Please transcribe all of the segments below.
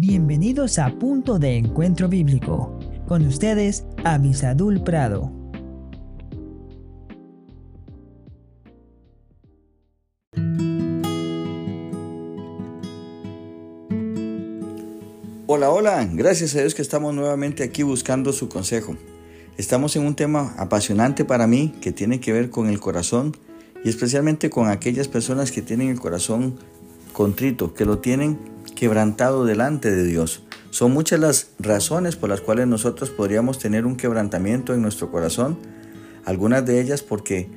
Bienvenidos a Punto de Encuentro Bíblico. Con ustedes, Avisadul Prado. Hola, hola, gracias a Dios que estamos nuevamente aquí buscando su consejo. Estamos en un tema apasionante para mí que tiene que ver con el corazón y especialmente con aquellas personas que tienen el corazón contrito, que lo tienen quebrantado delante de Dios. Son muchas las razones por las cuales nosotros podríamos tener un quebrantamiento en nuestro corazón, algunas de ellas porque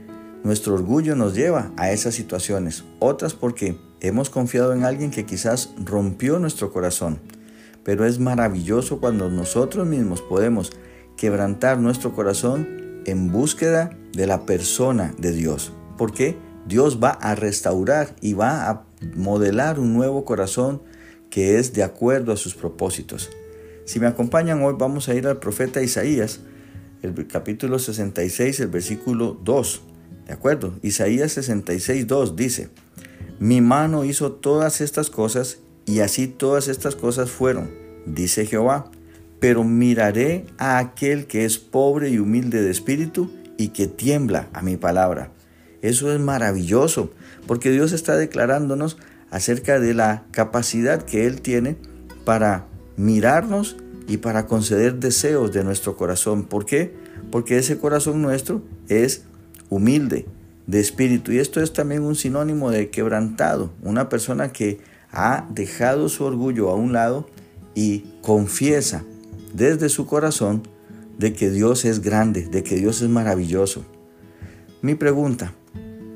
nuestro orgullo nos lleva a esas situaciones, otras porque hemos confiado en alguien que quizás rompió nuestro corazón. Pero es maravilloso cuando nosotros mismos podemos quebrantar nuestro corazón en búsqueda de la persona de Dios. Porque Dios va a restaurar y va a modelar un nuevo corazón que es de acuerdo a sus propósitos. Si me acompañan hoy vamos a ir al profeta Isaías, el capítulo 66, el versículo 2. ¿De acuerdo? Isaías 66, 2 dice, Mi mano hizo todas estas cosas y así todas estas cosas fueron, dice Jehová. Pero miraré a aquel que es pobre y humilde de espíritu y que tiembla a mi palabra. Eso es maravilloso, porque Dios está declarándonos acerca de la capacidad que Él tiene para mirarnos y para conceder deseos de nuestro corazón. ¿Por qué? Porque ese corazón nuestro es humilde de espíritu y esto es también un sinónimo de quebrantado, una persona que ha dejado su orgullo a un lado y confiesa desde su corazón de que Dios es grande, de que Dios es maravilloso. Mi pregunta,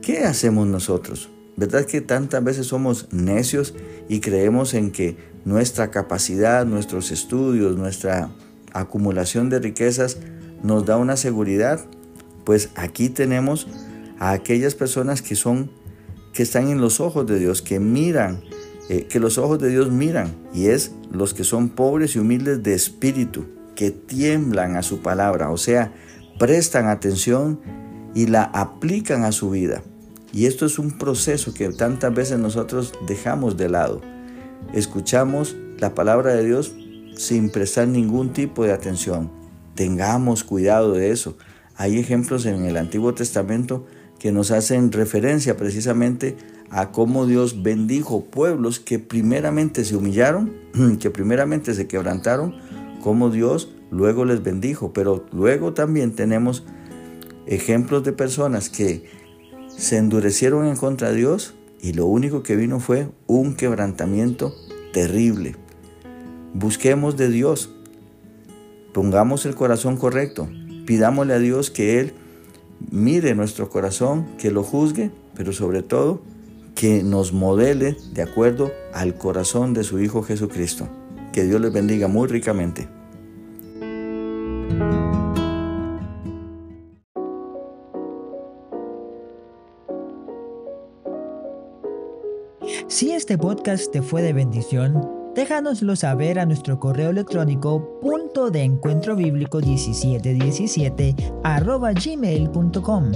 ¿qué hacemos nosotros? ¿Verdad que tantas veces somos necios y creemos en que nuestra capacidad, nuestros estudios, nuestra acumulación de riquezas nos da una seguridad? Pues aquí tenemos a aquellas personas que son que están en los ojos de Dios, que miran, eh, que los ojos de Dios miran, y es los que son pobres y humildes de espíritu, que tiemblan a su palabra, o sea, prestan atención y la aplican a su vida. Y esto es un proceso que tantas veces nosotros dejamos de lado. Escuchamos la palabra de Dios sin prestar ningún tipo de atención. Tengamos cuidado de eso. Hay ejemplos en el Antiguo Testamento que nos hacen referencia precisamente a cómo Dios bendijo pueblos que primeramente se humillaron, que primeramente se quebrantaron, cómo Dios luego les bendijo. Pero luego también tenemos ejemplos de personas que se endurecieron en contra de Dios y lo único que vino fue un quebrantamiento terrible. Busquemos de Dios, pongamos el corazón correcto, pidámosle a Dios que Él mire nuestro corazón, que lo juzgue, pero sobre todo que nos modele de acuerdo al corazón de su Hijo Jesucristo. Que Dios les bendiga muy ricamente. Si este podcast te fue de bendición, déjanoslo saber a nuestro correo electrónico punto de encuentro bíblico 1717 arroba gmail.com.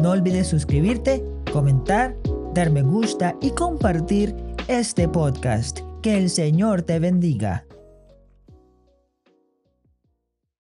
No olvides suscribirte, comentar, dar me gusta y compartir este podcast. Que el Señor te bendiga.